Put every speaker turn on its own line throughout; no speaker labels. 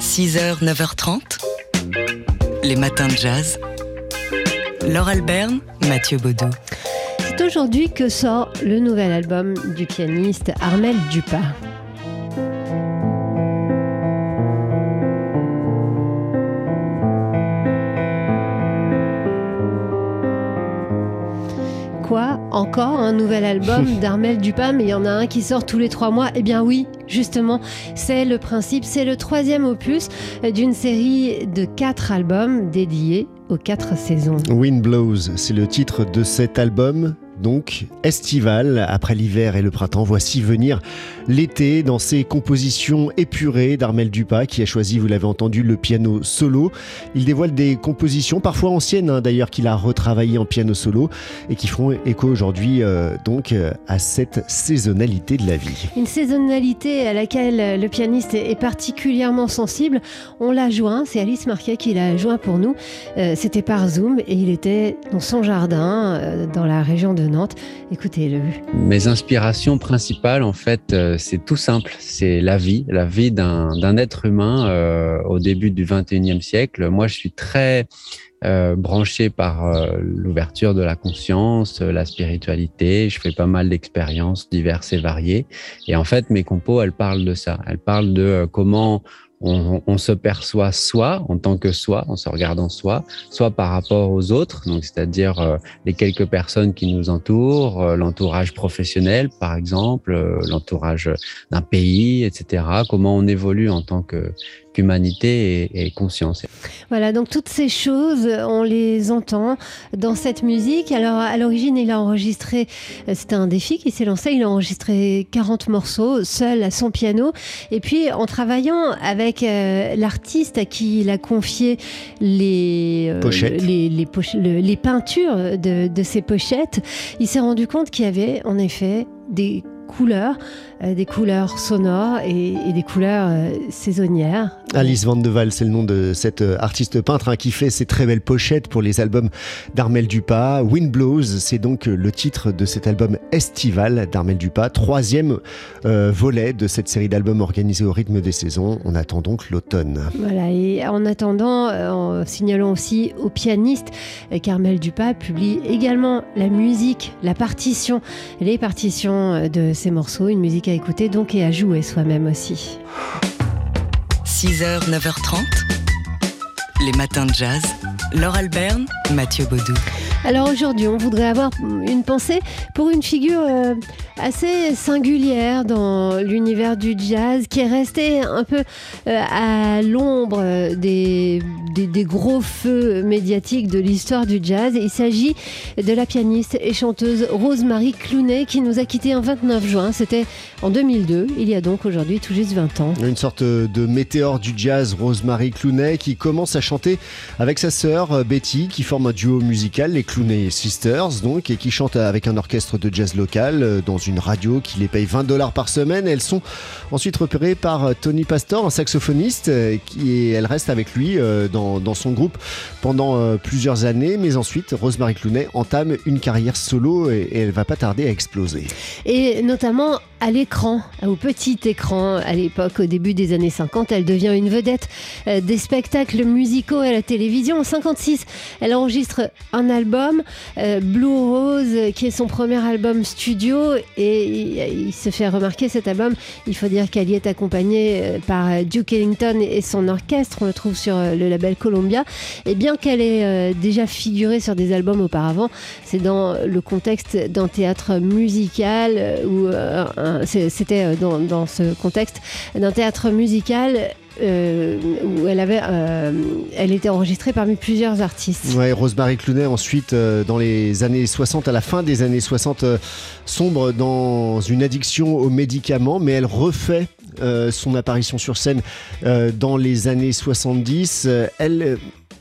6h, 9h30, les matins de jazz. Laure Alberne, Mathieu Baudou.
C'est aujourd'hui que sort le nouvel album du pianiste Armel Dupas. Encore un nouvel album d'Armel Dupas, mais il y en a un qui sort tous les trois mois Eh bien oui, justement, c'est le principe, c'est le troisième opus d'une série de quatre albums dédiés aux quatre saisons.
Wind Blows, c'est le titre de cet album donc estival. Après l'hiver et le printemps, voici venir l'été dans ses compositions épurées d'Armel Dupas qui a choisi, vous l'avez entendu, le piano solo. Il dévoile des compositions parfois anciennes hein, d'ailleurs qu'il a retravaillées en piano solo et qui font écho aujourd'hui euh, donc euh, à cette saisonnalité de la vie.
Une saisonnalité à laquelle le pianiste est particulièrement sensible. On l'a joint, c'est Alice Marquet qui l'a joint pour nous. Euh, c'était par Zoom et il était dans son jardin dans la région de Écoutez-le.
Mes inspirations principales, en fait, euh, c'est tout simple. C'est la vie, la vie d'un être humain euh, au début du 21e siècle. Moi, je suis très euh, branché par l'ouverture de la conscience, la spiritualité. Je fais pas mal d'expériences diverses et variées. Et en fait, mes compos, elles parlent de ça. Elles parlent de comment on, se perçoit soi en tant que soi, en se regardant soi, soit par rapport aux autres, donc c'est-à-dire euh, les quelques personnes qui nous entourent, euh, l'entourage professionnel par exemple, euh, l'entourage d'un pays, etc. Comment on évolue en tant que qu'humanité et, conscience.
Voilà, donc toutes ces choses, on les entend dans cette musique. Alors à l'origine, il a enregistré, euh, c'était un défi qui s'est lancé, il a enregistré 40 morceaux seul à son piano. Et puis en travaillant avec euh, l'artiste à qui il a confié les,
euh, pochettes.
les, les, peintures de, de ces pochettes, il s'est rendu compte qu'il y avait en effet des couleurs, euh, des couleurs sonores et, des couleurs euh, saisonnières.
Alice Van de Waal, c'est le nom de cette euh, artiste peintre hein, qui fait ces très belles pochettes pour les albums d'Armel Dupas. Wind Blows, c'est donc le titre de cet album estival d'Armel Dupas, troisième volet de cette série d'albums organisés au rythme des saisons. On attend donc l'automne.
Voilà, et en attendant, en signalant aussi au pianiste qu'Armel Dupas publie également la musique, la partition, les partitions de ces morceaux, une musique à écouter donc et à jouer soi-même aussi.
6h, 9h30, les matins de jazz. Laure Alberne, Mathieu Baudou.
Alors aujourd'hui, on voudrait avoir une pensée pour une figure euh, assez singulière dans l'univers du jazz qui est restée un peu euh, à l'ombre des, des, gros feux médiatiques de l'histoire du jazz. Il s'agit de la pianiste et chanteuse Rosemary Clooney qui nous a quittés un 29 juin. C'était en 2002, il y a donc aujourd'hui tout juste 20 ans.
Une sorte de météore du jazz, Rosemary Clooney, qui commence à chanter avec sa sœur euh, Betty, qui forme un duo musical, Clooney Sisters, donc, et qui chante avec un orchestre de jazz local euh, dans une radio qui les paye 20 dollars par semaine. Elles sont ensuite repérées par euh, Tony Pastor, un saxophoniste, qui, et elle reste avec lui dans, dans son groupe pendant plusieurs années, mais ensuite Rosemary Clooney entame une carrière solo et, et elle va pas tarder à exploser.
Et notamment à l'écran, au petit écran à l'époque, au début des années 50. Elle devient une vedette euh, des spectacles musicaux à la télévision. En 56, elle enregistre un album, euh, Blue Rose, qui est son premier album studio. Et il se fait remarquer cet album. Il faut dire qu'elle y est accompagnée euh, par Duke Ellington et son orchestre. On le trouve sur le label Columbia. Et bien qu'elle ait déjà figuré sur des albums auparavant, c'est dans le contexte d'un théâtre musical un c'était euh, dans, ce contexte d'un théâtre musical euh, où elle avait, euh, elle était enregistrée parmi plusieurs artistes.
Ouais, Rosemary Clooney ensuite dans les années 60, à la fin des années 60, sombre dans une addiction aux médicaments, mais elle refait son apparition sur scène dans les années 70. elle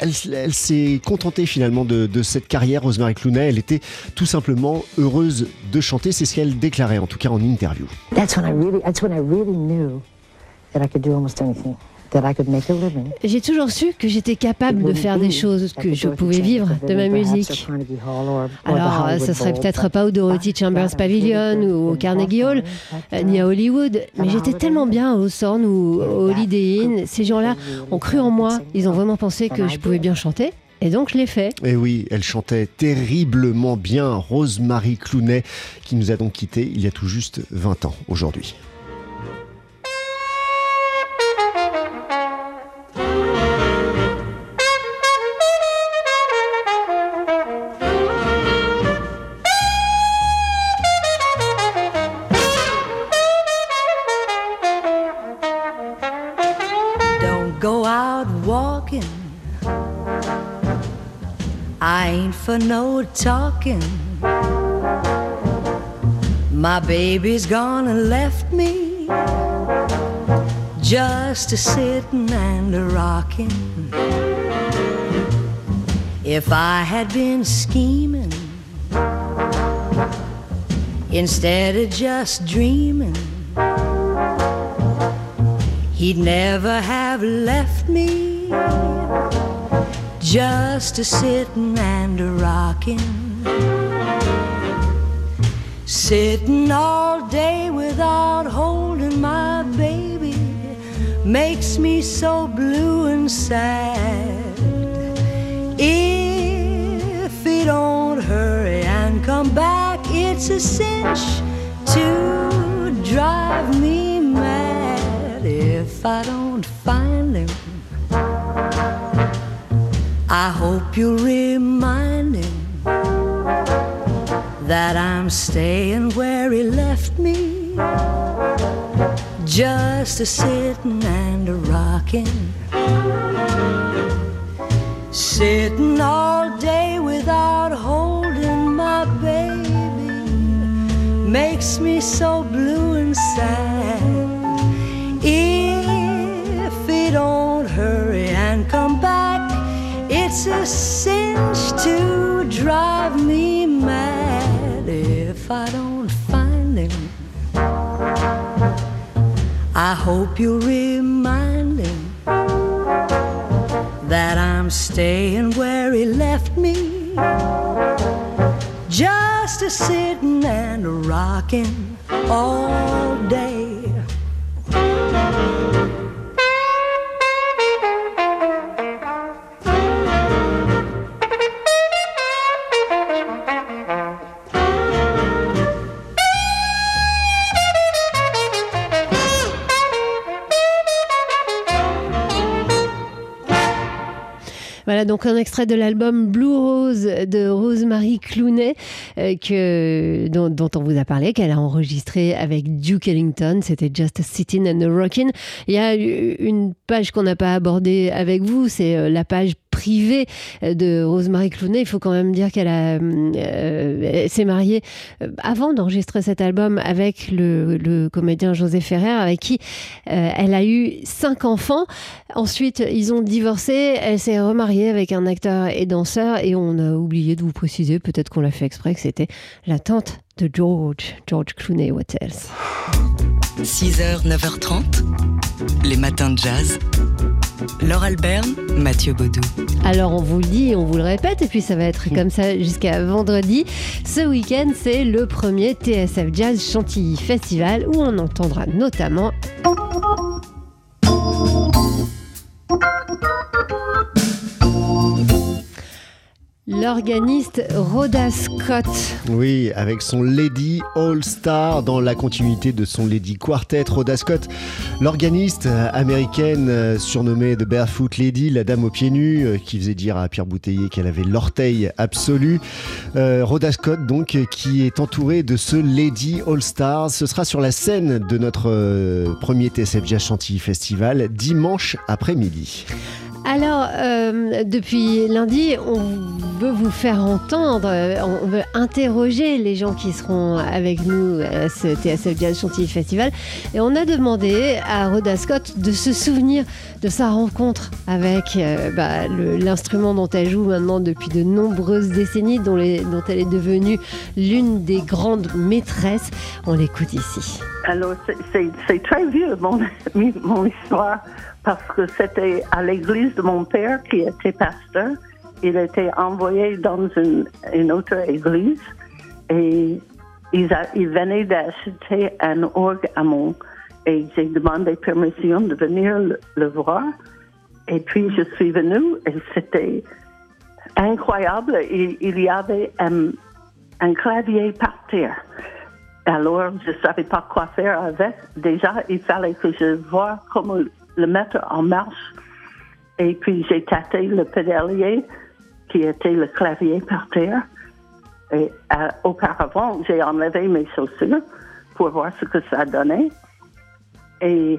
elle, s'est contentée finalement de, cette carrière, Rosemary Clooney. Elle était tout simplement heureuse de chanter. C'est ce qu'elle déclarait, en tout cas en interview. That's when I really, that's when I really knew
J'ai toujours su que j'étais capable de faire des choses, que je pouvais vivre de ma musique. Alors, ce serait peut-être pas au Dorothy Chambers Pavilion ou au Carnegie Hall, euh, ni à Hollywood, mais j'étais tellement bien au Sorn ou au Holiday Inn. Ces gens-là ont cru en moi, ils ont vraiment pensé que je pouvais bien chanter. Et donc je l'ai fait.
Et oui, elle chantait terriblement bien, Rosemary Clooney, qui nous a donc quittés il y a tout juste 20 ans aujourd'hui.
For no talking. My baby's gone and left me just a sitting and a rocking. If I had been scheming instead of just dreaming. He'd never have left me just a sitting and a rocking. Sitting all day without holding my baby makes me so blue and sad. If he don't hurry and come back, it's a cinch to drive me mad if I don't find I hope you'll remind him that I'm staying where he left me, just a sitting and a rocking. Sitting all day without holding my baby makes me so blue and sad. Cinch to drive me mad if I don't find him. I hope you'll remind him that I'm staying where he left me. Just a sitting and rocking all day.
Donc un extrait de l'album Blue Rose de Rosemary Clooney euh, que, dont, on vous a parlé, qu'elle a enregistré avec Duke Ellington. C'était Just Sitting and Rockin'. Il y a une page qu'on n'a pas abordée avec vous, c'est euh, la page privée euh, de Rosemary Clooney. Il faut quand même dire qu'elle a euh, s'est mariée euh, avant d'enregistrer cet album avec le, comédien José Ferrer, avec qui elle a eu cinq enfants. Ensuite, ils ont divorcé. Elle s'est remariée avec un acteur et danseur. Et on a oublié de vous préciser, peut-être qu'on l'a fait exprès, que c'était la tante de George, George Clooney. What else?
6h, 9h30, les matins de jazz. Laure Alberne, Mathieu Baudou.
Alors on vous le dit, on vous le répète, et puis ça va être comme ça jusqu'à vendredi. Ce week-end, c'est le premier TSF Jazz Chantilly Festival où on entendra notamment L'organiste Rhoda Scott.
Oui, avec son Lady All Star dans la continuité de son Lady Quartet. Rhoda Scott, l'organiste américaine euh, surnommée The Barefoot Lady, la dame aux pieds nus, euh, qui faisait dire à Pierre Bouteiller qu'elle avait l'orteil absolu. Euh, Rhoda Scott, donc, qui est entourée de ce Lady All Star. Ce sera sur la scène de notre premier TSF Jazz Chantilly Festival dimanche après-midi.
Alors, euh, depuis lundi, on veut vous faire entendre, on veut interroger les gens qui seront avec nous à ce TSF Jazz Chantilly Festival. Et on a demandé à Rhoda Scott de se souvenir de sa rencontre avec euh, bah, l'instrument dont elle joue maintenant depuis de nombreuses décennies, dont, dont elle est devenue l'une des grandes maîtresses. On l'écoute ici.
Alors, c'est- très vieux, mon, mon histoire, parce que c'était à l'église de mon père qui était pasteur. Il était envoyé dans une, une autre église et il, a, il venait d'acheter un orgue à mon. Et j'ai demandé permission de venir le, le voir. Et puis, je suis venue et c'était incroyable. Il, il y avait un, un clavier par terre. Alors, je ne savais pas quoi faire avec. Déjà, il fallait que je voie comment le mettre en marche. Et puis, j'ai tâté le pédalier qui était le clavier par terre. Et euh, auparavant, j'ai enlevé mes chaussures pour voir ce que ça donnait. Et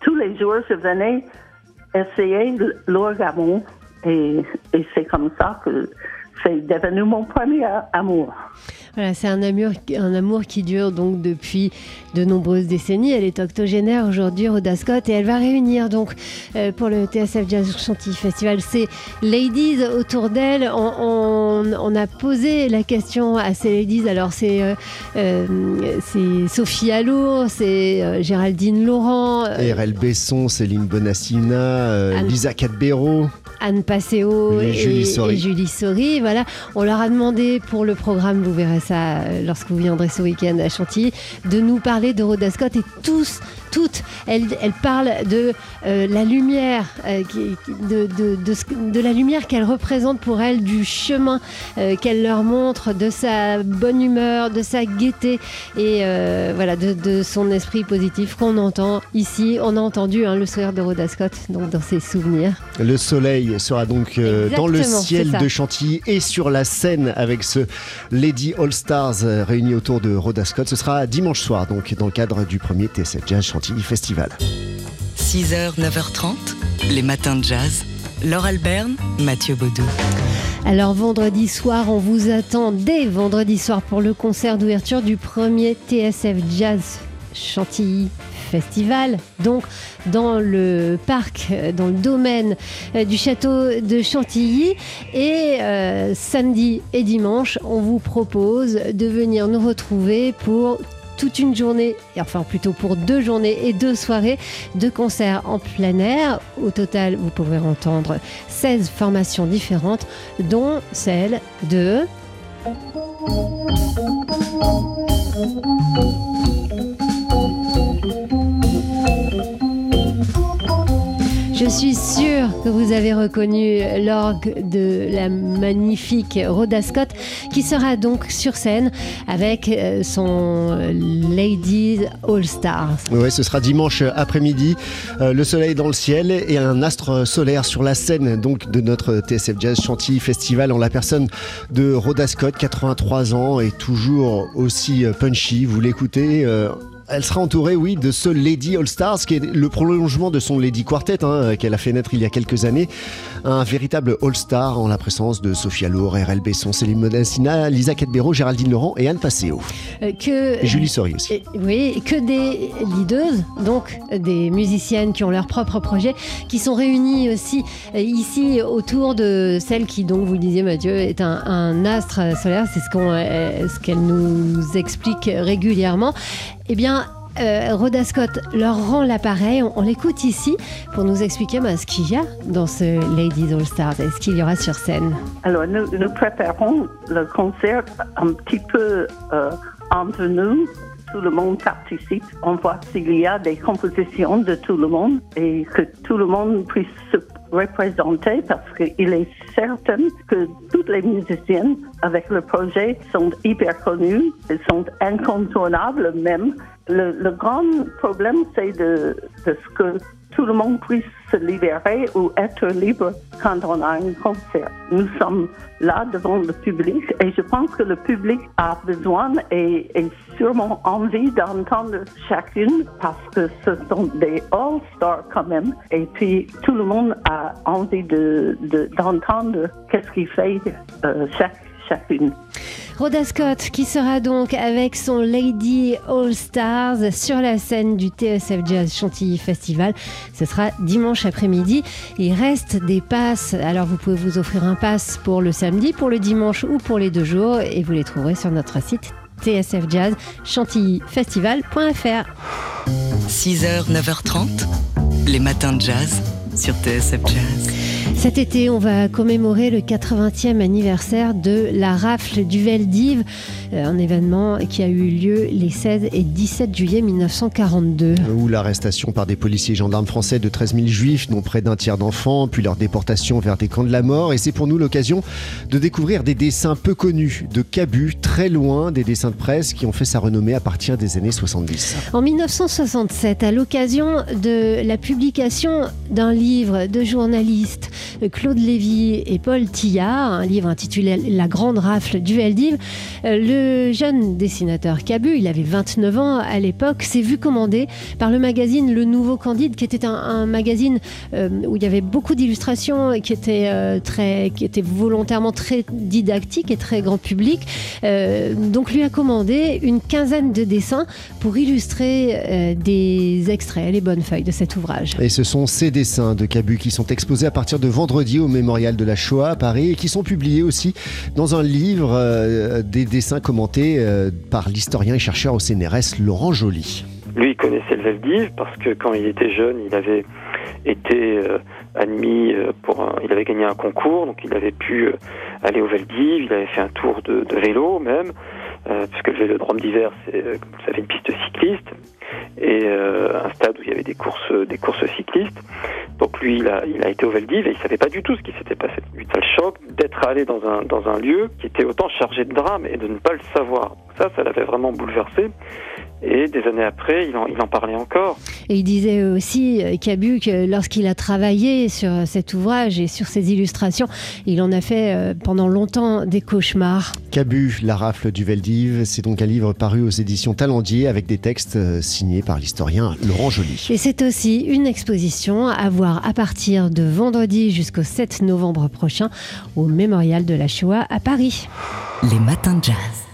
tous les jours, je venais essayer l'orgamon. Et, et c'est comme ça que c'est devenu mon premier amour.
Voilà, c'est un amour, un amour qui dure donc depuis de nombreuses décennies. Elle est octogénaire aujourd'hui, Rhoda Scott, et elle va réunir donc euh, pour le TSF Jazz Chantilly Festival ces ladies autour d'elle. On, on- on a posé la question à ces ladies. Alors c'est euh, euh, Sophie Allour, c'est Géraldine Laurent,
RL Besson, Céline Bonassina, Lisa Cadbero.
Anne Passeo
Et
et,
Julie Sori.
et Julie Sori. Voilà, on leur a demandé pour le programme, vous verrez ça euh, lorsque vous viendrez ce week-end à Chantilly, de nous parler de Rhoda Scott et tous, toutes, elles, elles parlent de euh, la lumière, euh, de, de, de, ce- de la lumière qu'elle représente pour elles, du chemin euh, qu'elle leur montre, de sa bonne humeur, de sa gaieté et euh, voilà, de, de son esprit positif qu'on entend ici. On a entendu hein, le sourire de Rhoda Scott donc dans ses souvenirs.
Le soleil sera donc euh, dans le ciel de Chantilly et sur la scène avec ce Lady All Stars euh, réunis autour de Rhoda Scott. Ce sera dimanche soir, donc dans le cadre du premier TSF Jazz Chantilly Festival.
6h, 9h30, les matins de jazz. Laure Alberne, Mathieu Baudou.
Alors vendredi soir, on vous attend dès vendredi soir pour le concert d'ouverture du premier TSF Jazz Chantilly Festival. Donc dans le parc, euh, dans le domaine euh, du château de Chantilly. Et euh, samedi et dimanche, on vous propose de venir nous retrouver pour toute une journée, enfin plutôt pour deux journées et deux soirées de concerts en plein air. Au total, vous pourrez entendre 16 formations différentes, dont celle de... Je suis sûre que vous avez reconnu l'orgue de la magnifique Rhoda Scott qui sera donc sur scène avec euh, son Ladies All Stars.
Ouais, ce sera dimanche après-midi. Euh, le soleil dans le ciel et un astre solaire sur la scène donc de notre TSF Jazz Chantilly Festival en la personne de Rhoda Scott, 83 ans et toujours aussi euh, punchy. Vous l'écoutez. Elle sera entourée, oui, de ce Lady All Stars, qui est le prolongement de son Lady Quartet, hein, qu'elle a fait naître il y a quelques années. Un véritable All Star en la présence de Sophia Lour, RL Besson, Céline Modassina, Lisa Cadbero, Géraldine Laurent et Anne Passeo.
Euh, que
Et Julie Sori aussi.
Oui, que des leaders, donc des musiciennes qui ont leur propre projet, qui sont réunies aussi euh, ici autour de celle qui, donc, vous le disiez Mathieu, est un, un astre solaire. C'est ce qu'on, euh, ce qu'elle nous explique régulièrement. Eh bien. euh, Rhoda Scott leur rend l'appareil, on, l'écoute ici pour nous expliquer bah, ce qu'il y a dans ce Ladies All Stars et ce qu'il y aura sur scène?
Alors, nous, nous préparons le concert un petit peu euh, entre nous. Tout le monde participe. On voit s'il y a des compositions de tout le monde et que tout le monde puisse se représenter parce qu'il est certain que toutes les musiciennes avec le projet sont hyper connues, elles sont incontournables même. Le, grand problème, c'est de ce que tout le monde puisse se libérer ou être libre quand on a un concert. Nous sommes là devant le public et je pense que le public a besoin et, sûrement envie d'entendre chacune parce que ce sont des all-stars quand même. Et puis tout le monde a envie de, de- d'entendre qu'est-ce qu'il fait euh, chaque, chacune.
Rhoda Scott qui sera donc avec son Lady All Stars sur la scène du TSF Jazz Chantilly Festival. Ce sera dimanche après-midi. Il reste des passes. Alors vous pouvez vous offrir un pass pour le samedi, pour le dimanche ou pour les deux jours et vous les trouverez sur notre site TSF Jazz, chantillyfestival.fr.
6h, 9h30, les matins de jazz sur TSF Jazz.
Cet été, on va commémorer le 80e anniversaire de la rafle du Veldiv, euh, un événement qui a eu lieu les 16 et 17 juillet 1942.
Où l'arrestation par des policiers et gendarmes français de 13 000 juifs, dont près d'un tiers d'enfants, puis leur déportation vers des camps de la mort. Et c'est pour nous l'occasion de découvrir des dessins peu connus de Cabu, très loin des dessins de presse qui ont fait sa renommée à partir des années 70.
En 1967, à l'occasion de la publication d'un livre de journalistes Claude Lévy et Paul Tillard, un livre intitulé La grande rafle du Veldiv. Euh, le jeune dessinateur Cabu, il avait 29 ans à l'époque, s'est vu commander par le magazine Le Nouveau Candide, qui était un, magazine euh, où il y avait beaucoup d'illustrations, qui était euh, très, qui était volontairement très didactique et très grand public. donc lui a commandé une quinzaine de dessins pour illustrer des extraits, les bonnes feuilles de cet ouvrage.
Et ce sont ces dessins de Cabu qui sont exposés à partir de vendredi au mémorial de la Shoah à Paris et qui sont publiés aussi dans un livre euh, des dessins commentés euh, par l'historien et chercheur au CNRS Laurent Joly.
Lui, il connaissait le Veldiv parce que quand il était jeune, il avait été euh, admis pour un, il avait gagné un concours, donc il avait pu aller au Veldiv, il avait fait un tour de, vélo même, puisque le vélodrome d'hiver, c'est, comme vous savez, une piste cycliste et un stade où il y avait des courses, des courses cyclistes. Donc lui, il a, été au Veldiv et il savait pas du tout ce qui s'était passé. Ça le choc d'être allé dans un, dans un lieu qui était autant chargé de drame et de ne pas le savoir. Ça, ça l'avait vraiment bouleversé. Et des années après, il en, il en, parlait encore.
Et il disait aussi, Cabu, euh, que lorsqu'il a travaillé sur cet ouvrage et sur ses illustrations, il en a fait euh, pendant longtemps des cauchemars.
Cabu, La rafle du Veldiv, c'est donc un livre paru aux éditions Talendier avec des textes euh, signés par l'historien Laurent Joly.
Et c'est aussi une exposition à voir à partir de vendredi jusqu'au 7 novembre prochain au Mémorial de la Shoah à Paris.
Les matins de jazz.